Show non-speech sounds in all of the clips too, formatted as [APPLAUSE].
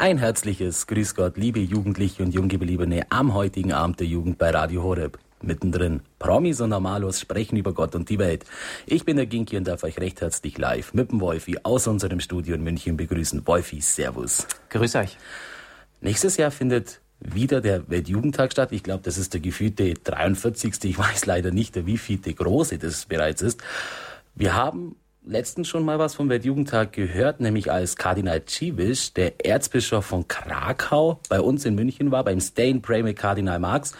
Ein herzliches Grüß Gott, liebe Jugendliche und Junggebliebene am heutigen Abend der Jugend bei Radio Horeb. Mittendrin Promis und Normalos sprechen über Gott und die Welt. Ich bin der Ginki und darf euch recht herzlich live mit dem Wolfi aus unserem Studio in München begrüßen. Wolfi, Servus. Grüß euch. Nächstes Jahr findet wieder der Weltjugendtag statt. Ich glaube, das ist der gefühlte 43. Ich weiß leider nicht, der wievielte große das bereits ist. Wir haben letztens schon mal was vom Weltjugendtag gehört, nämlich als Kardinal Civisch, der Erzbischof von Krakau, bei uns in München war, beim Stay Pray mit Kardinal Marx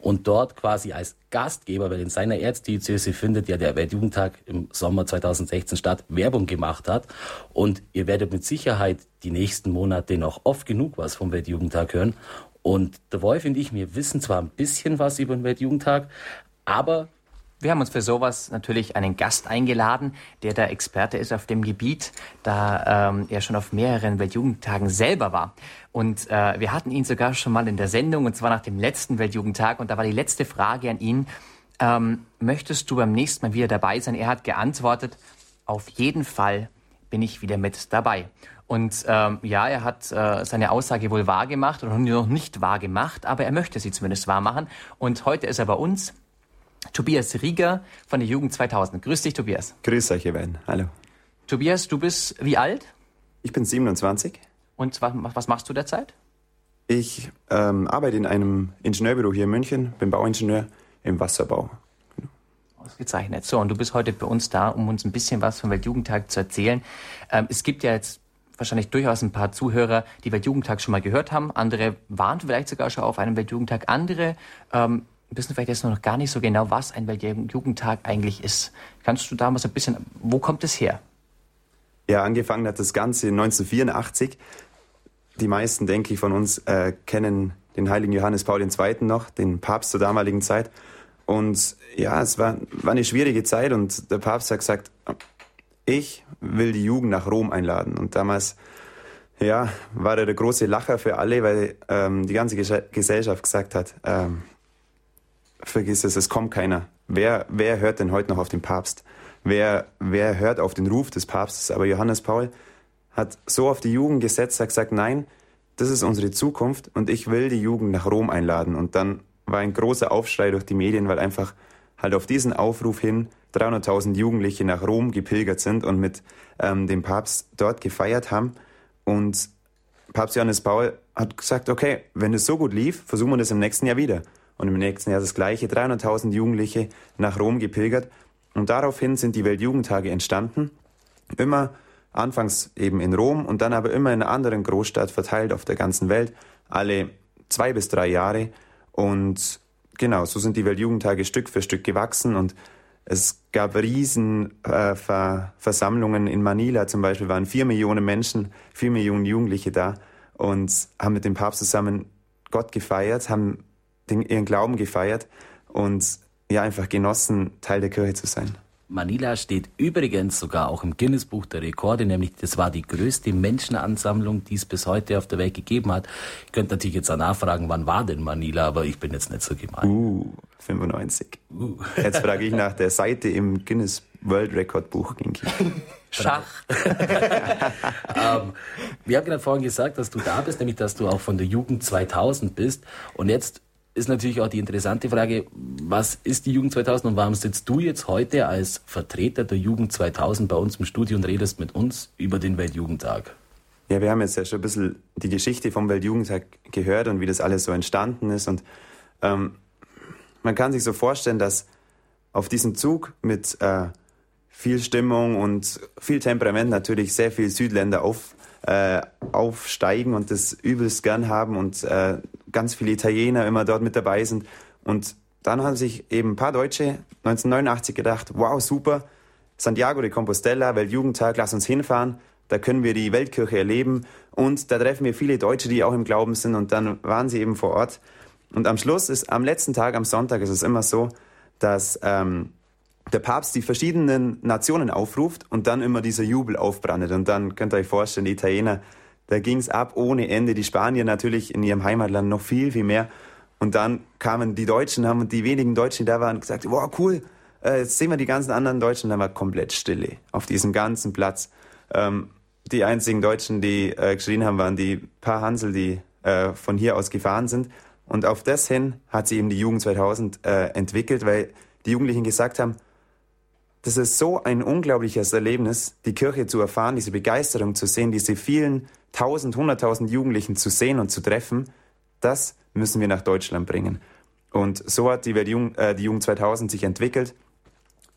und dort quasi als Gastgeber, weil in seiner Erzdiözese findet ja der Weltjugendtag im Sommer 2016 statt, Werbung gemacht hat. Und ihr werdet mit Sicherheit die nächsten Monate noch oft genug was vom Weltjugendtag hören. Und der Wolf und ich, wir wissen zwar ein bisschen was über den Weltjugendtag, aber wir haben uns für sowas natürlich einen Gast eingeladen, der der Experte ist auf dem Gebiet, da ähm, er schon auf mehreren Weltjugendtagen selber war. Und äh, wir hatten ihn sogar schon mal in der Sendung, und zwar nach dem letzten Weltjugendtag. Und da war die letzte Frage an ihn, ähm, möchtest du beim nächsten Mal wieder dabei sein? Er hat geantwortet, auf jeden Fall bin ich wieder mit dabei. Und ähm, ja, er hat äh, seine Aussage wohl wahr gemacht oder noch nicht wahr gemacht, aber er möchte sie zumindest wahr machen. Und heute ist er bei uns Tobias Rieger von der Jugend 2000. Grüß dich, Tobias. Grüß euch, ihr beiden. Hallo. Tobias, du bist wie alt? Ich bin 27. Und was, was machst du derzeit? Ich ähm, arbeite in einem Ingenieurbüro hier in München, bin Bauingenieur im Wasserbau. Ausgezeichnet. So, und du bist heute bei uns da, um uns ein bisschen was vom Weltjugendtag zu erzählen. Ähm, es gibt ja jetzt wahrscheinlich durchaus ein paar Zuhörer, die Weltjugendtag schon mal gehört haben. Andere waren vielleicht sogar schon auf einem Weltjugendtag. Andere ähm, wissen vielleicht jetzt noch gar nicht so genau, was ein Weltjugendtag eigentlich ist. Kannst du da mal so ein bisschen, wo kommt es her? Ja, angefangen hat das Ganze 1984. Die meisten, denke ich, von uns äh, kennen den heiligen Johannes Paul II. noch, den Papst zur damaligen Zeit. Und ja, es war, war eine schwierige Zeit und der Papst hat gesagt, ich will die Jugend nach Rom einladen. Und damals, ja, war er der große Lacher für alle, weil ähm, die ganze Gesellschaft gesagt hat, ähm, vergiss es, es kommt keiner. Wer, wer hört denn heute noch auf den Papst? Wer, wer hört auf den Ruf des Papstes? Aber Johannes Paul hat so auf die Jugend gesetzt, hat gesagt, nein, das ist unsere Zukunft und ich will die Jugend nach Rom einladen. Und dann war ein großer Aufschrei durch die Medien, weil einfach halt auf diesen Aufruf hin 300.000 Jugendliche nach Rom gepilgert sind und mit ähm, dem Papst dort gefeiert haben. Und Papst Johannes Paul hat gesagt, okay, wenn es so gut lief, versuchen wir das im nächsten Jahr wieder und im nächsten Jahr das gleiche. 300.000 Jugendliche nach Rom gepilgert. Und daraufhin sind die Weltjugendtage entstanden. Immer anfangs eben in Rom und dann aber immer in einer anderen Großstadt verteilt auf der ganzen Welt, alle zwei bis drei Jahre. Und genau, so sind die Weltjugendtage Stück für Stück gewachsen und es gab riesen äh, in Manila zum Beispiel, waren vier Millionen Menschen, vier Millionen Jugendliche da und haben mit dem Papst zusammen Gott gefeiert, haben den, ihren Glauben gefeiert und ja, einfach genossen, Teil der Kirche zu sein. Manila steht übrigens sogar auch im Guinness-Buch der Rekorde, nämlich das war die größte Menschenansammlung, die es bis heute auf der Welt gegeben hat. Ich könnte natürlich jetzt danach fragen, wann war denn Manila, aber ich bin jetzt nicht so gemein. Uh, 95. Uh. Jetzt frage ich nach der Seite im Guinness World Record Buch, Ginki. [LAUGHS] Schach. [LAUGHS] ähm, wir haben gerade vorhin gesagt, dass du da bist, nämlich dass du auch von der Jugend 2000 bist. Und jetzt ist natürlich auch die interessante Frage, was ist die Jugend 2000 und warum sitzt du jetzt heute als Vertreter der Jugend 2000 bei uns im Studio und redest mit uns über den Weltjugendtag? Ja, wir haben jetzt ja schon ein bisschen die Geschichte vom Weltjugendtag gehört und wie das alles so entstanden ist. Und ähm, man kann sich so vorstellen, dass auf diesem Zug mit äh, viel Stimmung und viel Temperament natürlich sehr viele Südländer auf, äh, aufsteigen und das übelst gern haben und äh, ganz viele Italiener immer dort mit dabei sind. Und dann haben sich eben ein paar Deutsche 1989 gedacht, wow, super, Santiago de Compostela, Weltjugendtag, lass uns hinfahren, da können wir die Weltkirche erleben und da treffen wir viele Deutsche, die auch im Glauben sind und dann waren sie eben vor Ort. Und am Schluss ist, am letzten Tag, am Sonntag ist es immer so, dass ähm, der Papst die verschiedenen Nationen aufruft und dann immer dieser Jubel aufbrandet. Und dann könnt ihr euch vorstellen, die Italiener, da ging es ab ohne Ende. Die Spanier natürlich in ihrem Heimatland noch viel, viel mehr. Und dann kamen die Deutschen, haben die wenigen Deutschen, die da waren, gesagt, wow, cool, äh, jetzt sehen wir die ganzen anderen Deutschen. Dann war komplett Stille auf diesem ganzen Platz. Ähm, die einzigen Deutschen, die äh, geschrien haben, waren die paar Hansel, die äh, von hier aus gefahren sind. Und auf das hin hat sie eben die Jugend 2000 äh, entwickelt, weil die Jugendlichen gesagt haben, das ist so ein unglaubliches Erlebnis, die Kirche zu erfahren, diese Begeisterung zu sehen, diese vielen tausend, hunderttausend Jugendlichen zu sehen und zu treffen. Das müssen wir nach Deutschland bringen. Und so hat die, Jugend, äh, die Jugend 2000 sich entwickelt,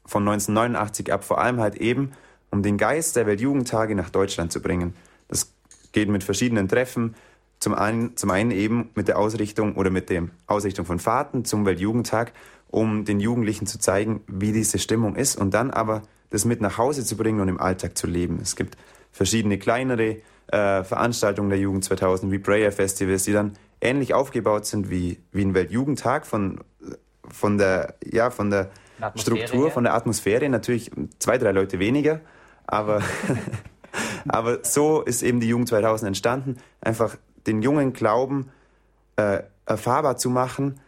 von 1989 ab, vor allem halt eben, um den Geist der Weltjugendtage nach Deutschland zu bringen. Das geht mit verschiedenen Treffen, zum einen, zum einen eben mit der Ausrichtung oder mit der Ausrichtung von Fahrten zum Weltjugendtag, um den Jugendlichen zu zeigen, wie diese Stimmung ist und dann aber das mit nach Hause zu bringen und im Alltag zu leben. Es gibt verschiedene kleinere äh, Veranstaltungen der Jugend 2000 wie Prayer Festivals, die dann ähnlich aufgebaut sind wie, wie ein Weltjugendtag von, von der, ja, von der Struktur, her. von der Atmosphäre. Natürlich zwei, drei Leute weniger, aber, [LAUGHS] aber so ist eben die Jugend 2000 entstanden. Einfach den jungen Glauben äh, erfahrbar zu machen,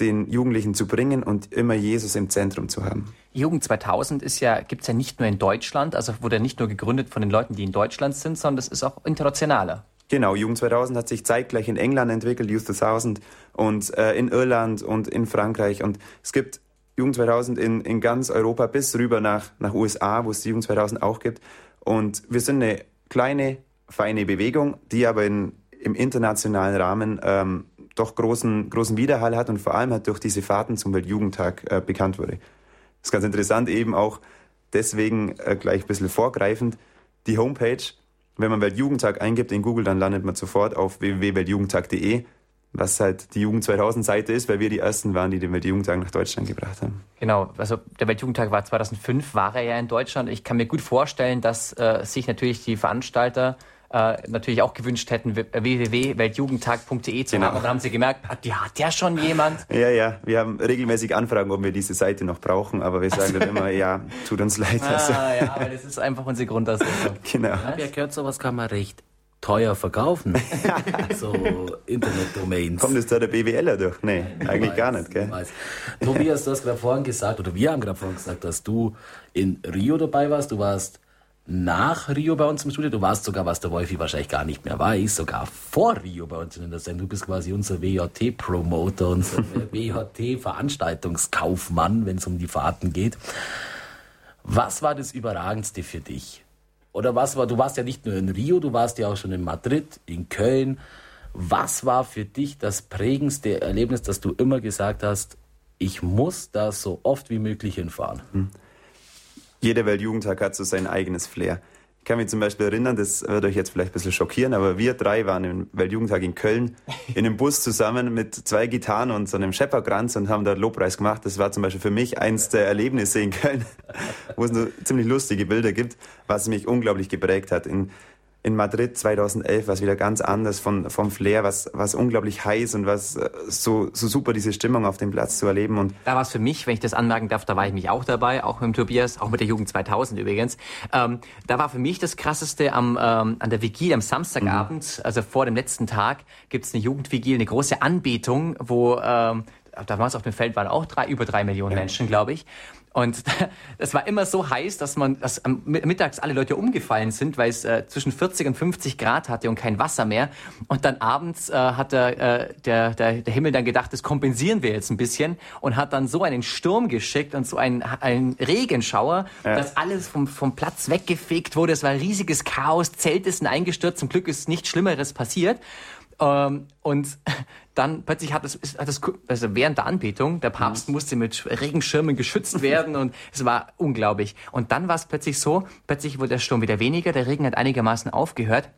den Jugendlichen zu bringen und immer Jesus im Zentrum zu haben. Jugend 2000 ist ja, gibt's ja nicht nur in Deutschland, also wurde nicht nur gegründet von den Leuten, die in Deutschland sind, sondern es ist auch internationaler. Genau, Jugend 2000 hat sich zeitgleich in England entwickelt, Youth 2000, und äh, in Irland und in Frankreich. Und es gibt Jugend 2000 in, in ganz Europa bis rüber nach, nach USA, wo es die Jugend 2000 auch gibt. Und wir sind eine kleine, feine Bewegung, die aber in, im internationalen Rahmen ähm, doch großen, großen Widerhall hat und vor allem halt durch diese Fahrten zum Weltjugendtag äh, bekannt wurde. Das ist ganz interessant, eben auch deswegen äh, gleich ein bisschen vorgreifend. Die Homepage, wenn man Weltjugendtag eingibt in Google, dann landet man sofort auf www.weltjugendtag.de, was halt die Jugend 2000 Seite ist, weil wir die ersten waren, die den Weltjugendtag nach Deutschland gebracht haben. Genau, also der Weltjugendtag war 2005, war er ja in Deutschland. Ich kann mir gut vorstellen, dass äh, sich natürlich die Veranstalter äh, natürlich auch gewünscht hätten, www.weltjugendtag.de zu genau. haben. Und dann haben sie gemerkt, hat, ja, hat der schon jemand? [LAUGHS] Ja, ja, wir haben regelmäßig Anfragen, ob wir diese Seite noch brauchen, aber wir sagen dann immer, ja, tut uns leid. Ah, also. ja, aber das ist einfach unsere Grundausrichtung. [LAUGHS] Genau. Ja, wer gehört sowas kann man recht teuer verkaufen. [LAUGHS] so Internetdomains. Kommt es da der BWLer durch? Nee, eigentlich weiß, gar nicht, gell? Tobias, du hast gerade vorhin gesagt, oder wir haben gerade vorhin gesagt, dass du in Rio dabei warst. Du warst nach Rio bei uns im Studio. Du warst sogar, was der Wolfi wahrscheinlich gar nicht mehr weiß, sogar vor Rio bei uns in der Sendung. Du bist quasi unser WJT-Promoter, unser [LAUGHS] WJT-Veranstaltungskaufmann, wenn es um die Fahrten geht. Was war das Überragendste für dich? Oder was war, du warst ja nicht nur in Rio, du warst ja auch schon in Madrid, in Köln. Was war für dich das prägendste Erlebnis, dass du immer gesagt hast, ich muss da so oft wie möglich hinfahren? Hm. Jeder Weltjugendtag hat so sein eigenes Flair. Ich kann mich zum Beispiel erinnern, das wird euch jetzt vielleicht ein bisschen schockieren, aber wir drei waren im Weltjugendtag in Köln [LAUGHS] in einem Bus zusammen mit zwei Gitarren und so einem Schepperkranz und haben da Lobpreis gemacht. Das war zum Beispiel für mich eins der Erlebnisse in Köln, [LAUGHS] wo es nur ziemlich lustige Bilder gibt, was mich unglaublich geprägt hat. In in Madrid 2011 war es wieder ganz anders von, vom Flair, was, was unglaublich heiß und was äh, so, so super diese Stimmung auf dem Platz zu erleben. Und da war es für mich, wenn ich das anmerken darf, da war ich mich auch dabei, auch mit dem Tobias, auch mit der Jugend 2000 übrigens. Ähm, da war für mich das Krasseste am, ähm, an der Vigil am Samstagabend, mhm. also vor dem letzten Tag, gibt es eine Jugendvigil, eine große Anbetung, wo ähm, damals auf dem Feld waren auch drei, über drei Millionen ja. Menschen, glaube ich. Und [LAUGHS] es war immer so heiß, dass man, dass mittags alle Leute umgefallen sind, weil es äh, zwischen 40 und 50 Grad hatte und kein Wasser mehr. Und dann abends äh, hat der, äh, der, der, der Himmel dann gedacht, das kompensieren wir jetzt ein bisschen und hat dann so einen Sturm geschickt und so einen, einen Regenschauer, ja. dass alles vom, vom Platz weggefegt wurde. Es war ein riesiges Chaos, Zelte sind eingestürzt, zum Glück ist nichts Schlimmeres passiert. Ähm, und [LAUGHS] dann plötzlich hat es, hat es also während der Anbetung, der Papst mhm. musste mit Regenschirmen geschützt [LAUGHS] werden und es war unglaublich. Und dann war es plötzlich so, plötzlich wurde der Sturm wieder weniger, der Regen hat einigermaßen aufgehört.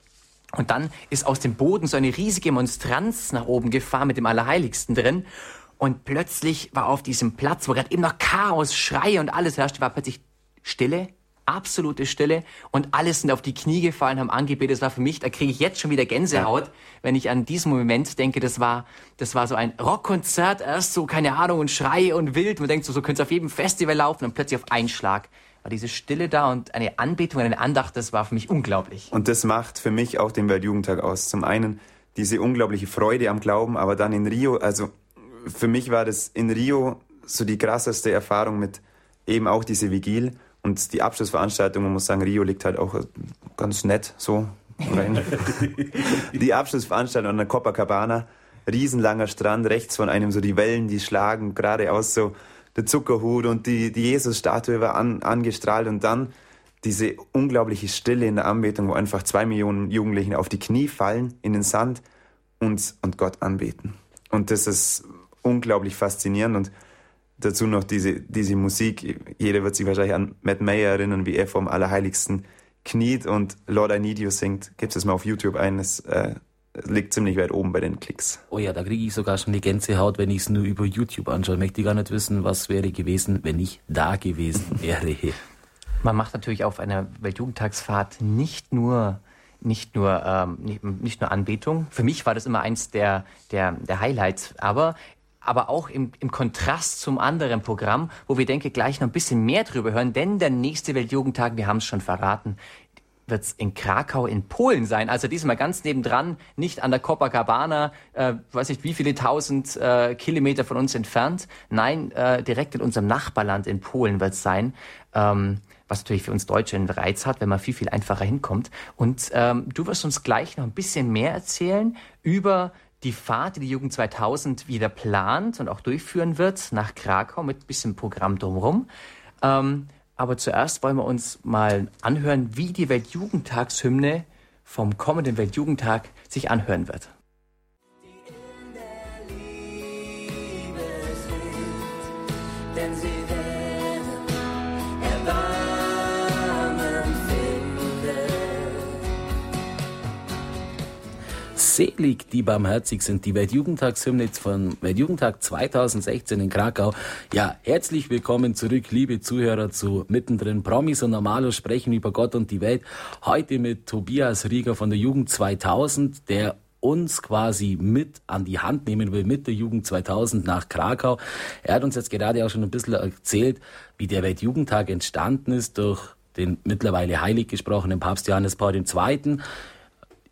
Und dann ist aus dem Boden so eine riesige Monstranz nach oben gefahren mit dem Allerheiligsten drin. Und plötzlich war auf diesem Platz, wo gerade eben noch Chaos, Schreie und alles herrschte, war plötzlich Stille, absolute Stille und alle sind auf die Knie gefallen, haben angebetet. Das war für mich, da kriege ich jetzt schon wieder Gänsehaut, ja. wenn ich an diesen Moment denke. Das war, das war so ein Rockkonzert, erst so, keine Ahnung, und Schrei und wild. Man denkt so, so könnte es auf jedem Festival laufen und plötzlich auf einen Schlag war diese Stille da und eine Anbetung, eine Andacht, das war für mich unglaublich. Und das macht für mich auch den Weltjugendtag aus. Zum einen diese unglaubliche Freude am Glauben, aber dann in Rio, also für mich war das in Rio so die krasseste Erfahrung mit eben auch diese Vigil Und die Abschlussveranstaltung, man muss sagen, Rio liegt halt auch ganz nett so. [LAUGHS] die Abschlussveranstaltung an der Copacabana, riesenlanger Strand, rechts von einem so die Wellen, die schlagen geradeaus so der Zuckerhut und die, die Jesus-Statue war an, angestrahlt und dann diese unglaubliche Stille in der Anbetung, wo einfach zwei Millionen Jugendlichen auf die Knie fallen, in den Sand und, und Gott anbeten. Und das ist unglaublich faszinierend und dazu noch diese, diese Musik. Jeder wird sich wahrscheinlich an Matt Mayer erinnern, wie er vom Allerheiligsten kniet und Lord I Need You singt. Gib's es mal auf YouTube ein. Es äh, liegt ziemlich weit oben bei den Klicks. Oh ja, da kriege ich sogar schon die Gänsehaut, wenn ich es nur über YouTube anschaue. Möchte gar nicht wissen, was wäre gewesen, wenn ich da gewesen [LAUGHS] wäre. Man macht natürlich auf einer Weltjugendtagsfahrt nicht nur nicht nur ähm, nicht, nicht, nur Anbetung. Für mich war das immer eins der der, der Highlights. Aber aber auch im, im Kontrast zum anderen Programm, wo wir denke gleich noch ein bisschen mehr drüber hören, denn der nächste Weltjugendtag, wir haben es schon verraten, wird es in Krakau in Polen sein. Also diesmal ganz nebendran, nicht an der Copacabana, äh, weiß nicht wie viele tausend äh, Kilometer von uns entfernt. Nein, äh, direkt in unserem Nachbarland in Polen wird es sein. Ähm, was natürlich für uns Deutsche einen Reiz hat, wenn man viel, viel einfacher hinkommt. Und ähm, du wirst uns gleich noch ein bisschen mehr erzählen über die Fahrt, die die Jugend 2000 wieder plant und auch durchführen wird nach Krakau mit ein bisschen Programm drumherum. Ähm, aber zuerst wollen wir uns mal anhören, wie die Weltjugendtagshymne vom kommenden Weltjugendtag sich anhören wird. Denn sie Selig, die barmherzig sind, die Weltjugendtagshymne von Weltjugendtag 2016 in Krakau. Ja, herzlich willkommen zurück, liebe Zuhörer zu Mittendrin. Promis und Normalos sprechen über Gott und die Welt. Heute mit Tobias Rieger von der Jugend 2000, der uns quasi mit an die Hand nehmen will mit der Jugend 2000 nach Krakau. Er hat uns jetzt gerade auch schon ein bisschen erzählt, wie der Weltjugendtag entstanden ist durch den mittlerweile heilig gesprochenen Papst Johannes Paul II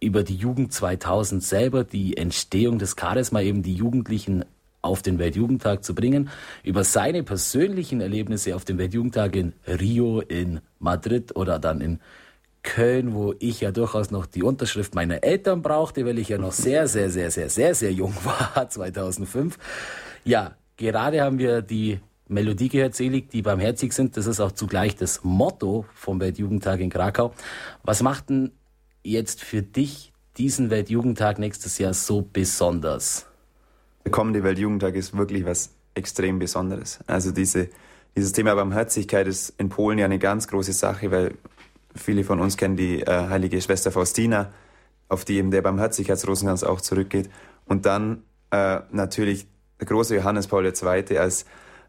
über die Jugend 2000 selber, die Entstehung des Charisma, eben die Jugendlichen auf den Weltjugendtag zu bringen, über seine persönlichen Erlebnisse auf dem Weltjugendtag in Rio, in Madrid oder dann in Köln, wo ich ja durchaus noch die Unterschrift meiner Eltern brauchte, weil ich ja noch sehr, sehr, sehr, sehr, sehr, sehr jung [LAUGHS] war, 2005. Ja, gerade haben wir die Melodie gehört, selig, die barmherzig sind. Das ist auch zugleich das Motto vom Weltjugendtag in Krakau. Was macht denn jetzt für dich diesen Weltjugendtag nächstes Jahr so besonders? Der kommende Weltjugendtag ist wirklich was extrem Besonderes. Also diese, dieses Thema Barmherzigkeit ist in Polen ja eine ganz große Sache, weil viele von uns kennen die äh, heilige Schwester Faustina, auf die eben der Barmherzigkeitsrosenkranz auch zurückgeht. Und dann äh, natürlich der große Johannes Paul II. als,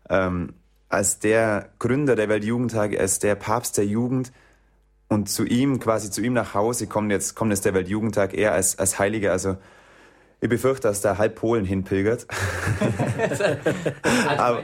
ähm, als der Gründer der Weltjugendtage, als der Papst der Jugend, und zu ihm, quasi zu ihm nach Hause, kommt jetzt, kommt jetzt der Weltjugendtag eher als, als Heiliger. Also ich befürchte, dass da halb Polen hinpilgert. [LAUGHS] also, aber,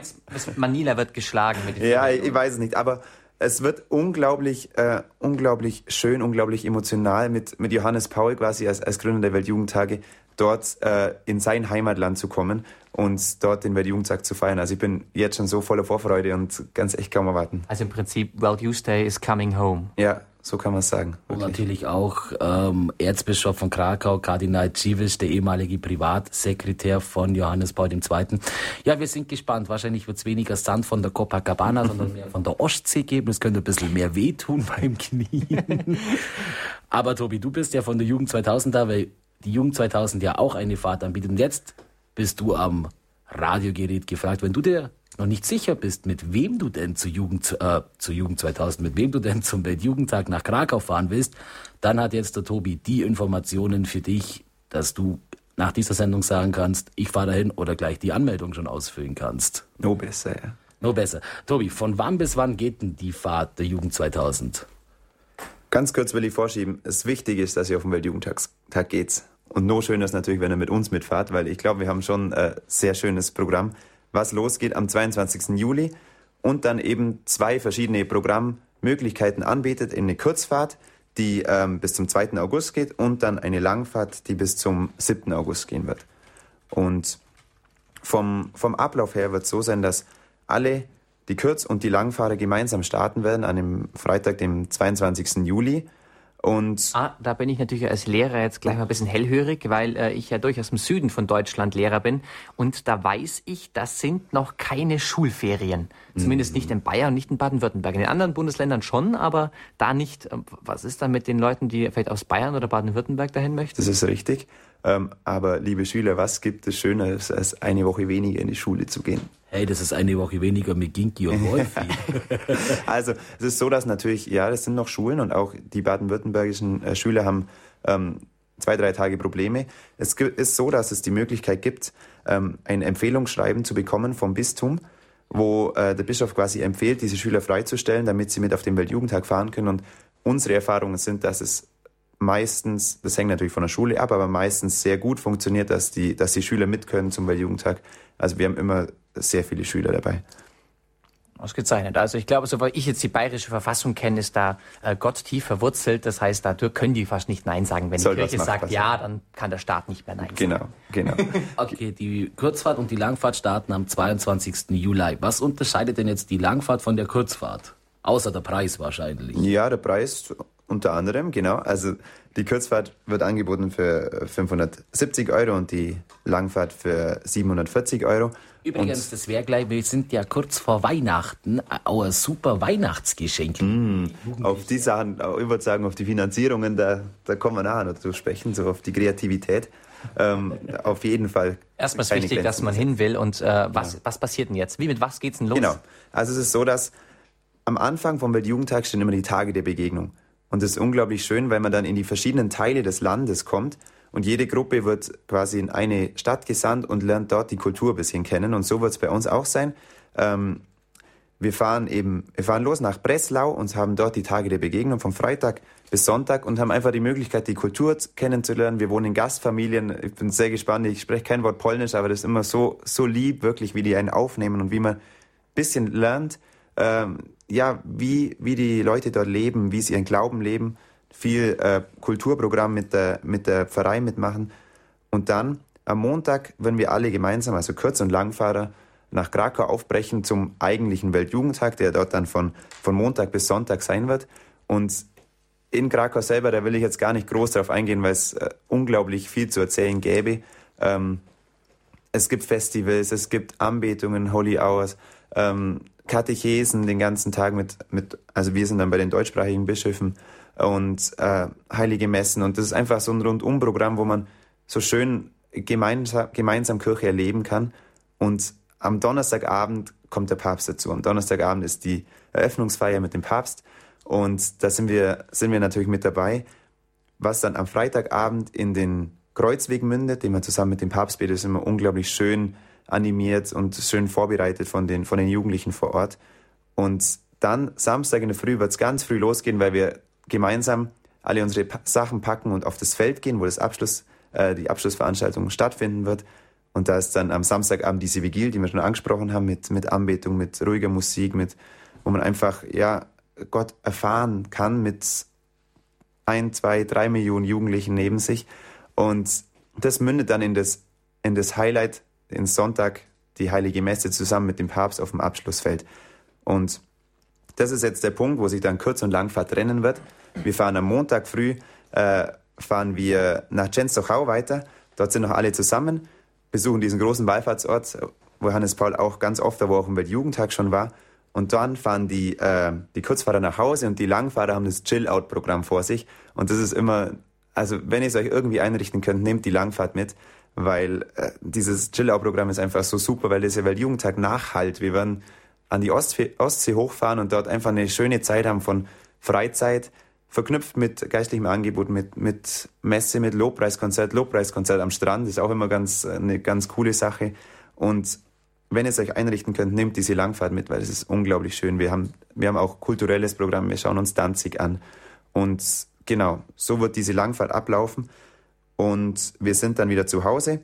Manila wird geschlagen mit dem Ja, ich, ich weiß es nicht, aber es wird unglaublich, äh, unglaublich schön, unglaublich emotional mit, mit Johannes Paul quasi als, als Gründer der Weltjugendtage dort äh, in sein Heimatland zu kommen und dort den Weltjugendtag zu feiern. Also ich bin jetzt schon so voller Vorfreude und ganz echt kaum erwarten. Also im Prinzip World Youth Day is coming home. Ja, so kann man es sagen. Wirklich. Und natürlich auch ähm, Erzbischof von Krakau, Kardinal Civic, der ehemalige Privatsekretär von Johannes Paul II. Ja, wir sind gespannt. Wahrscheinlich wird es weniger Sand von der Copacabana, sondern mehr von der Ostsee geben. Es könnte ein bisschen mehr wehtun beim Knien. [LAUGHS] Aber Tobi, du bist ja von der Jugend 2000 da, weil die Jugend 2000 ja auch eine Fahrt anbietet. Und jetzt bist du am Radiogerät gefragt. Wenn du dir noch nicht sicher bist, mit wem du denn zur Jugend, äh, zur Jugend 2000, mit wem du denn zum Weltjugendtag nach Krakau fahren willst, dann hat jetzt der Tobi die Informationen für dich, dass du nach dieser Sendung sagen kannst, ich fahre dahin oder gleich die Anmeldung schon ausfüllen kannst. No besser, ja. No besser. Tobi, von wann bis wann geht denn die Fahrt der Jugend 2000? Ganz kurz will ich vorschieben, es wichtig ist, dass ihr auf den Weltjugendtag geht. Und noch schöner ist natürlich, wenn ihr mit uns mitfahrt, weil ich glaube, wir haben schon ein sehr schönes Programm was losgeht am 22. Juli und dann eben zwei verschiedene Programmmöglichkeiten anbietet. Eine Kurzfahrt, die ähm, bis zum 2. August geht und dann eine Langfahrt, die bis zum 7. August gehen wird. Und vom, vom Ablauf her wird es so sein, dass alle, die Kurz- und die Langfahrer gemeinsam starten werden an dem Freitag, dem 22. Juli. Und ah, da bin ich natürlich als Lehrer jetzt gleich mal ein bisschen hellhörig, weil äh, ich ja durchaus im Süden von Deutschland Lehrer bin. Und da weiß ich, das sind noch keine Schulferien. Zumindest nicht in Bayern, nicht in Baden-Württemberg. In den anderen Bundesländern schon, aber da nicht. Ähm, was ist dann mit den Leuten, die vielleicht aus Bayern oder Baden-Württemberg dahin möchten? Das ist richtig. Ähm, aber liebe Schüler, was gibt es Schöneres, als eine Woche weniger in die Schule zu gehen? Hey, das ist eine Woche weniger mit Ginki und Wolfi. [LAUGHS] also es ist so, dass natürlich, ja, das sind noch Schulen und auch die baden-württembergischen äh, Schüler haben ähm, zwei, drei Tage Probleme. Es ist so, dass es die Möglichkeit gibt, ähm, ein Empfehlungsschreiben zu bekommen vom Bistum, wo äh, der Bischof quasi empfiehlt, diese Schüler freizustellen, damit sie mit auf den Weltjugendtag fahren können. Und unsere Erfahrungen sind, dass es meistens, das hängt natürlich von der Schule ab, aber meistens sehr gut funktioniert, dass die, dass die Schüler mit können zum Weltjugendtag. Also wir haben immer sehr viele Schüler dabei. Ausgezeichnet. Also ich glaube, soweit ich jetzt die bayerische Verfassung kenne, ist da äh, Gott tief verwurzelt. Das heißt, da können die fast nicht Nein sagen. Wenn Soll die Kirche sagt ja, dann kann der Staat nicht mehr Nein genau, sagen. Genau, genau. [LAUGHS] okay, die Kurzfahrt und die Langfahrt starten am 22. Juli. Was unterscheidet denn jetzt die Langfahrt von der Kurzfahrt? Außer der Preis wahrscheinlich. Ja, der Preis unter anderem, genau. Also die Kurzfahrt wird angeboten für 570 Euro und die Langfahrt für 740 Euro. Übrigens, und das wäre gleich, wir sind ja kurz vor Weihnachten, auch ein super Weihnachtsgeschenk. Mm, auf die Sachen, ich würde sagen, auf die Finanzierungen, da, da kommen wir nachher noch zu sprechen, so auf die Kreativität. Ähm, [LAUGHS] auf jeden Fall. Erstmal ist wichtig, Grenzen dass man hin will und äh, was, ja. was passiert denn jetzt? Wie, mit was geht's denn los? Genau. Also es ist so, dass am Anfang vom Weltjugendtag stehen immer die Tage der Begegnung. Und das ist unglaublich schön, weil man dann in die verschiedenen Teile des Landes kommt und jede Gruppe wird quasi in eine Stadt gesandt und lernt dort die Kultur ein bisschen kennen. Und so wird es bei uns auch sein. Ähm, wir fahren eben, wir fahren los nach Breslau und haben dort die Tage der Begegnung vom Freitag bis Sonntag und haben einfach die Möglichkeit, die Kultur kennenzulernen. Wir wohnen in Gastfamilien. Ich bin sehr gespannt. Ich spreche kein Wort Polnisch, aber das ist immer so, so lieb, wirklich, wie die einen aufnehmen und wie man ein bisschen lernt, ähm, ja, wie, wie die Leute dort leben, wie sie ihren Glauben leben viel äh, Kulturprogramm mit der, mit der Pfarrei mitmachen. Und dann am Montag, wenn wir alle gemeinsam, also Kurz- und Langfahrer, nach Krakau aufbrechen zum eigentlichen Weltjugendtag, der dort dann von, von Montag bis Sonntag sein wird. Und in Krakau selber, da will ich jetzt gar nicht groß darauf eingehen, weil es äh, unglaublich viel zu erzählen gäbe. Ähm, es gibt Festivals, es gibt Anbetungen, Holy Hours, ähm, Katechesen den ganzen Tag mit, mit, also wir sind dann bei den deutschsprachigen Bischöfen und äh, heilige Messen. Und das ist einfach so ein Rundumprogramm, wo man so schön gemeinsam, gemeinsam Kirche erleben kann. Und am Donnerstagabend kommt der Papst dazu. Am Donnerstagabend ist die Eröffnungsfeier mit dem Papst. Und da sind wir, sind wir natürlich mit dabei. Was dann am Freitagabend in den Kreuzweg mündet, den man zusammen mit dem Papst betet, ist immer unglaublich schön animiert und schön vorbereitet von den, von den Jugendlichen vor Ort. Und dann Samstag in der Früh wird es ganz früh losgehen, weil wir gemeinsam alle unsere Sachen packen und auf das Feld gehen, wo das Abschluss, äh, die Abschlussveranstaltung stattfinden wird. Und da ist dann am Samstagabend diese Vigil, die wir schon angesprochen haben, mit, mit Anbetung, mit ruhiger Musik, mit, wo man einfach, ja, Gott erfahren kann mit ein, zwei, drei Millionen Jugendlichen neben sich. Und das mündet dann in das, in das Highlight, den Sonntag, die Heilige Messe zusammen mit dem Papst auf dem Abschlussfeld. Und das ist jetzt der Punkt, wo sich dann Kurz- und Langfahrt trennen wird. Wir fahren am Montag früh, äh, fahren wir nach Częstochow weiter. Dort sind noch alle zusammen, besuchen diesen großen Wallfahrtsort, wo Johannes Paul auch ganz oft, wo auch im schon war. Und dann fahren die, äh, die Kurzfahrer nach Hause und die Langfahrer haben das Chill-Out-Programm vor sich. Und das ist immer, also wenn ihr es euch irgendwie einrichten könnt, nehmt die Langfahrt mit, weil äh, dieses Chill-Out-Programm ist einfach so super, weil das ja Weltjugendtag nachhalt. Wir werden an die Ostsee, Ostsee hochfahren und dort einfach eine schöne Zeit haben von Freizeit, verknüpft mit geistlichem Angebot, mit, mit Messe, mit Lobpreiskonzert, Lobpreiskonzert am Strand, ist auch immer ganz, eine ganz coole Sache. Und wenn ihr es euch einrichten könnt, nehmt diese Langfahrt mit, weil es ist unglaublich schön. Wir haben, wir haben auch kulturelles Programm, wir schauen uns Danzig an. Und genau, so wird diese Langfahrt ablaufen. Und wir sind dann wieder zu Hause.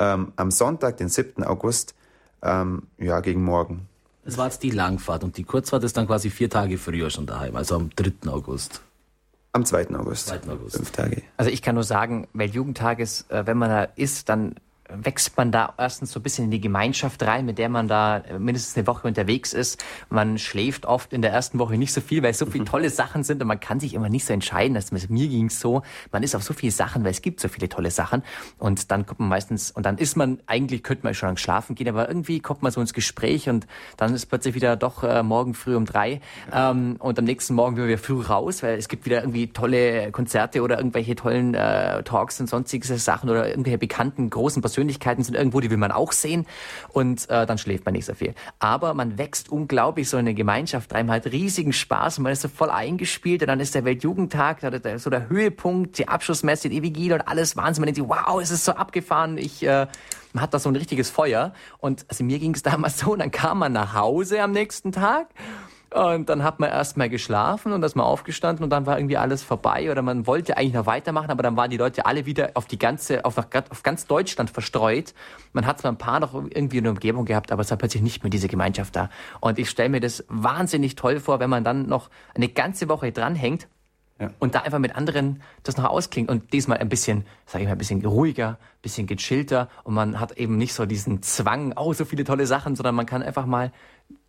Ähm, am Sonntag, den 7. August, ähm, ja, gegen morgen. Das war jetzt die Langfahrt und die Kurzfahrt ist dann quasi vier Tage früher schon daheim, also am 3. August. Am 2. August. 2. August. Fünf Tage. Also ich kann nur sagen, Weltjugendtag ist, äh, wenn man da ist, dann wächst man da erstens so ein bisschen in die Gemeinschaft rein, mit der man da mindestens eine Woche unterwegs ist. Man schläft oft in der ersten Woche nicht so viel, weil es so viele tolle Sachen sind und man kann sich immer nicht so entscheiden. Also mir ging es so, man ist auf so viele Sachen, weil es gibt so viele tolle Sachen und dann kommt man meistens und dann ist man eigentlich könnte man schon schlafen gehen, aber irgendwie kommt man so ins Gespräch und dann ist plötzlich wieder doch äh, morgen früh um drei ähm, und am nächsten Morgen will wir früh raus, weil es gibt wieder irgendwie tolle Konzerte oder irgendwelche tollen äh, Talks und sonstige Sachen oder irgendwelche bekannten großen Persönlichkeiten sind irgendwo, die will man auch sehen und äh, dann schläft man nicht so viel. Aber man wächst unglaublich so in eine Gemeinschaft rein, man hat riesigen Spaß und man ist so voll eingespielt und dann ist der Weltjugendtag so der Höhepunkt, die Abschlussmesse, die Vigil und alles Wahnsinn. Man denkt sich, wow, es ist so abgefahren, ich äh, man hat da so ein richtiges Feuer und also mir ging es [LAUGHS] damals so, und dann kam man nach Hause am nächsten Tag und dann hat man erstmal geschlafen und ist mal aufgestanden und dann war irgendwie alles vorbei oder man wollte eigentlich noch weitermachen, aber dann waren die Leute alle wieder auf die ganze, auf, auf ganz Deutschland verstreut. Man hat zwar ein paar noch irgendwie in der Umgebung gehabt, aber es war plötzlich nicht mehr diese Gemeinschaft da. Und ich stelle mir das wahnsinnig toll vor, wenn man dann noch eine ganze Woche dranhängt ja. Und da einfach mit anderen das noch ausklingt und diesmal ein bisschen, sag ich mal, ein bisschen ruhiger, ein bisschen gechillter und man hat eben nicht so diesen Zwang, oh, so viele tolle Sachen, sondern man kann einfach mal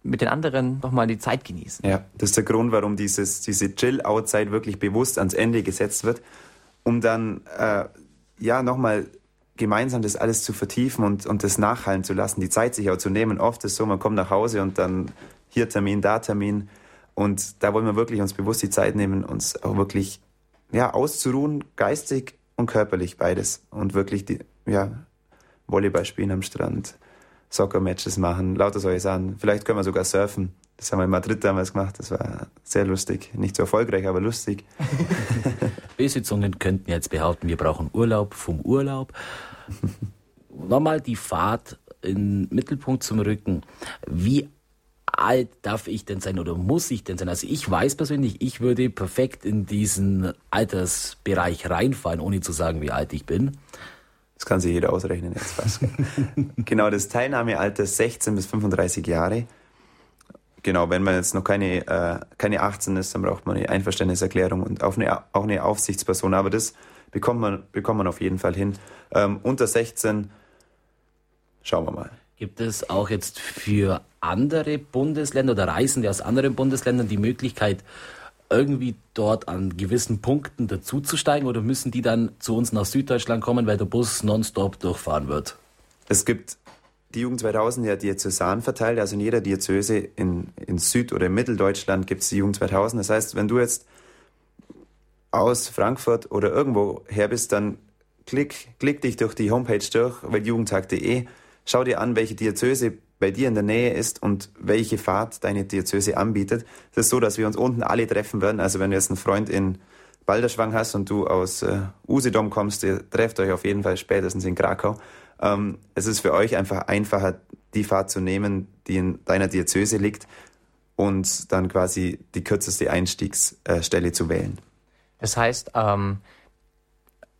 mit den anderen nochmal die Zeit genießen. Ja, das ist der Grund, warum dieses, diese Chill-Out-Zeit wirklich bewusst ans Ende gesetzt wird, um dann, äh, ja, nochmal gemeinsam das alles zu vertiefen und, und das nachhallen zu lassen, die Zeit sich auch zu nehmen. Oft ist es so, man kommt nach Hause und dann hier Termin, da Termin und da wollen wir wirklich uns bewusst die Zeit nehmen, uns auch wirklich ja, auszuruhen, geistig und körperlich beides. Und wirklich die, ja, Volleyball spielen am Strand, Soccer-Matches machen, lauter solche Sachen. Vielleicht können wir sogar surfen. Das haben wir in Madrid damals gemacht. Das war sehr lustig. Nicht so erfolgreich, aber lustig. [LAUGHS] Besitzungen könnten jetzt behaupten, wir brauchen Urlaub vom Urlaub. [LAUGHS] Nochmal die Fahrt in Mittelpunkt zum Rücken. Wie alt darf ich denn sein oder muss ich denn sein? Also ich weiß persönlich, ich würde perfekt in diesen Altersbereich reinfallen, ohne zu sagen, wie alt ich bin. Das kann sich jeder ausrechnen jetzt fast. [LAUGHS] genau, das Teilnahmealter 16 bis 35 Jahre. Genau, wenn man jetzt noch keine, äh, keine 18 ist, dann braucht man eine Einverständniserklärung und auch eine, auch eine Aufsichtsperson. Aber das bekommt man, bekommt man auf jeden Fall hin. Ähm, unter 16 schauen wir mal. Gibt es auch jetzt für andere Bundesländer oder Reisende aus anderen Bundesländern die Möglichkeit, irgendwie dort an gewissen Punkten dazuzusteigen oder müssen die dann zu uns nach Süddeutschland kommen, weil der Bus nonstop durchfahren wird? Es gibt die Jugend 2000 ja diözesan verteilt, also in jeder Diözese in, in Süd- oder Mitteldeutschland gibt es die Jugend 2000. Das heißt, wenn du jetzt aus Frankfurt oder irgendwo her bist, dann klick, klick dich durch die Homepage durch, weltjugendtag.de Schau dir an, welche Diözese bei dir in der Nähe ist und welche Fahrt deine Diözese anbietet. Es ist so, dass wir uns unten alle treffen werden. Also wenn du jetzt einen Freund in Balderschwang hast und du aus äh, Usedom kommst, ihr trefft euch auf jeden Fall spätestens in Krakau. Ähm, es ist für euch einfach einfacher, die Fahrt zu nehmen, die in deiner Diözese liegt und dann quasi die kürzeste Einstiegsstelle zu wählen. Das heißt, ähm,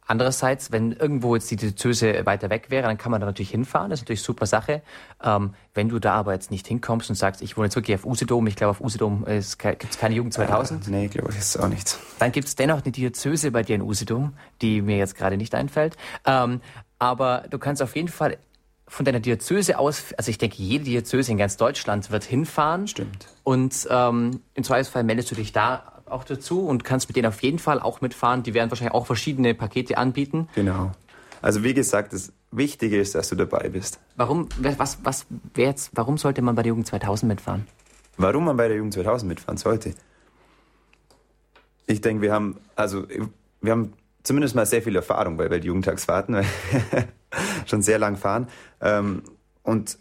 Andererseits, wenn irgendwo jetzt die Diözese weiter weg wäre, dann kann man da natürlich hinfahren. Das ist natürlich eine super Sache. Ähm, wenn du da aber jetzt nicht hinkommst und sagst, ich wohne jetzt wirklich auf Usedom, ich glaube, auf Usedom gibt es keine Jugend 2000. Äh, nee, glaube ich, ist auch nichts. Dann gibt es dennoch eine Diözese bei dir in Usedom, die mir jetzt gerade nicht einfällt. Ähm, aber du kannst auf jeden Fall von deiner Diözese aus, also ich denke, jede Diözese in ganz Deutschland wird hinfahren. Stimmt. Und ähm, im Zweifelsfall meldest du dich da auch dazu und kannst mit denen auf jeden Fall auch mitfahren. Die werden wahrscheinlich auch verschiedene Pakete anbieten. Genau. Also wie gesagt, das Wichtige ist, dass du dabei bist. Warum, was, was, wer jetzt, warum sollte man bei der Jugend 2000 mitfahren? Warum man bei der Jugend 2000 mitfahren sollte? Ich denke, wir haben, also, wir haben zumindest mal sehr viel Erfahrung bei Weltjugendtagsfahrten, weil wir [LAUGHS] schon sehr lang fahren. Ähm, und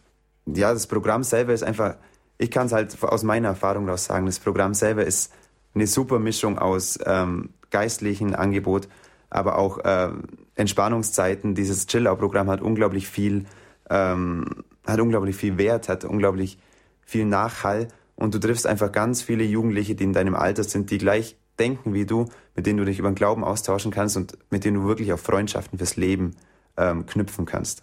ja, das Programm selber ist einfach, ich kann es halt aus meiner Erfahrung raus sagen, das Programm selber ist eine super Mischung aus ähm, geistlichen Angebot, aber auch ähm, Entspannungszeiten. Dieses Chill-Out-Programm hat unglaublich viel, ähm, hat unglaublich viel Wert, hat unglaublich viel Nachhall und du triffst einfach ganz viele Jugendliche, die in deinem Alter sind, die gleich denken wie du, mit denen du dich über den Glauben austauschen kannst und mit denen du wirklich auch Freundschaften fürs Leben ähm, knüpfen kannst.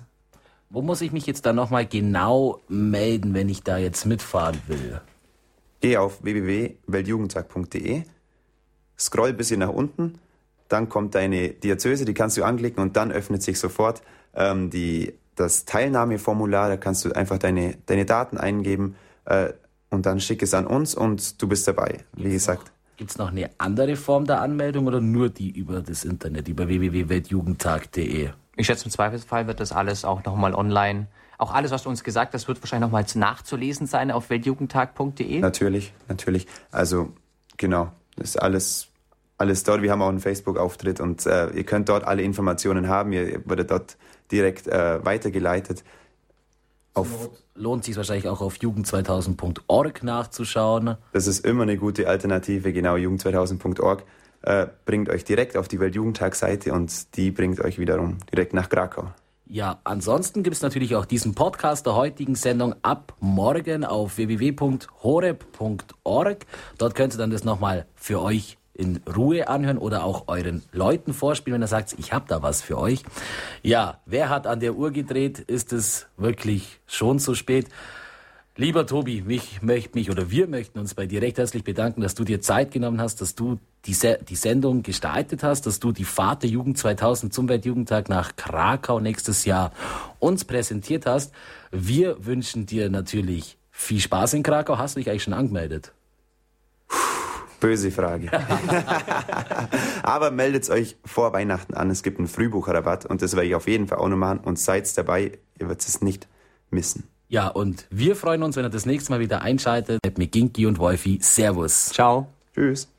Wo muss ich mich jetzt da nochmal genau melden, wenn ich da jetzt mitfahren will? Geh auf www.weltjugendtag.de, scroll ein bisschen nach unten, dann kommt deine Diözese, die kannst du anklicken und dann öffnet sich sofort ähm, die das Teilnahmeformular, da kannst du einfach deine, deine Daten eingeben äh, und dann schick es an uns und du bist dabei, wie gesagt. Gibt es noch eine andere Form der Anmeldung oder nur die über das Internet, über www.weltjugendtag.de? Ich schätze, im Zweifelsfall wird das alles auch nochmal online. Auch alles, was du uns gesagt hast, wird wahrscheinlich nochmals nachzulesen sein auf weltjugendtag.de. Natürlich, natürlich. Also, genau. Das ist alles, alles dort. Wir haben auch einen Facebook-Auftritt und äh, ihr könnt dort alle Informationen haben. Ihr werdet dort direkt äh, weitergeleitet. Auf lohnt sich wahrscheinlich auch auf jugend2000.org nachzuschauen. Das ist immer eine gute Alternative, genau, jugend2000.org äh, bringt euch direkt auf die Weltjugendtag-Seite und die bringt euch wiederum direkt nach Krakau. Ja, ansonsten gibt es natürlich auch diesen Podcast der heutigen Sendung ab morgen auf www.horeb.org. Dort könnt ihr dann das nochmal für euch in Ruhe anhören oder auch euren Leuten vorspielen, wenn ihr sagt, ich habe da was für euch. Ja, wer hat an der Uhr gedreht? Ist es wirklich schon zu spät? Lieber Tobi, mich möchte mich oder wir möchten uns bei dir recht herzlich bedanken, dass du dir Zeit genommen hast, dass du die, Se die Sendung gestaltet hast, dass du die Fahrt der Jugend 2000 zum Weltjugendtag nach Krakau nächstes Jahr uns präsentiert hast. Wir wünschen dir natürlich viel Spaß in Krakau. Hast du dich eigentlich schon angemeldet? Böse Frage. [LAUGHS] Aber meldet euch vor Weihnachten an. Es gibt einen Frühbucherrabatt und das werde ich auf jeden Fall auch noch machen. Und seid dabei, ihr werdet es nicht missen. Ja, und wir freuen uns, wenn ihr das nächste Mal wieder einschaltet mit Ginki und Wolfi. Servus. Ciao. Tschüss.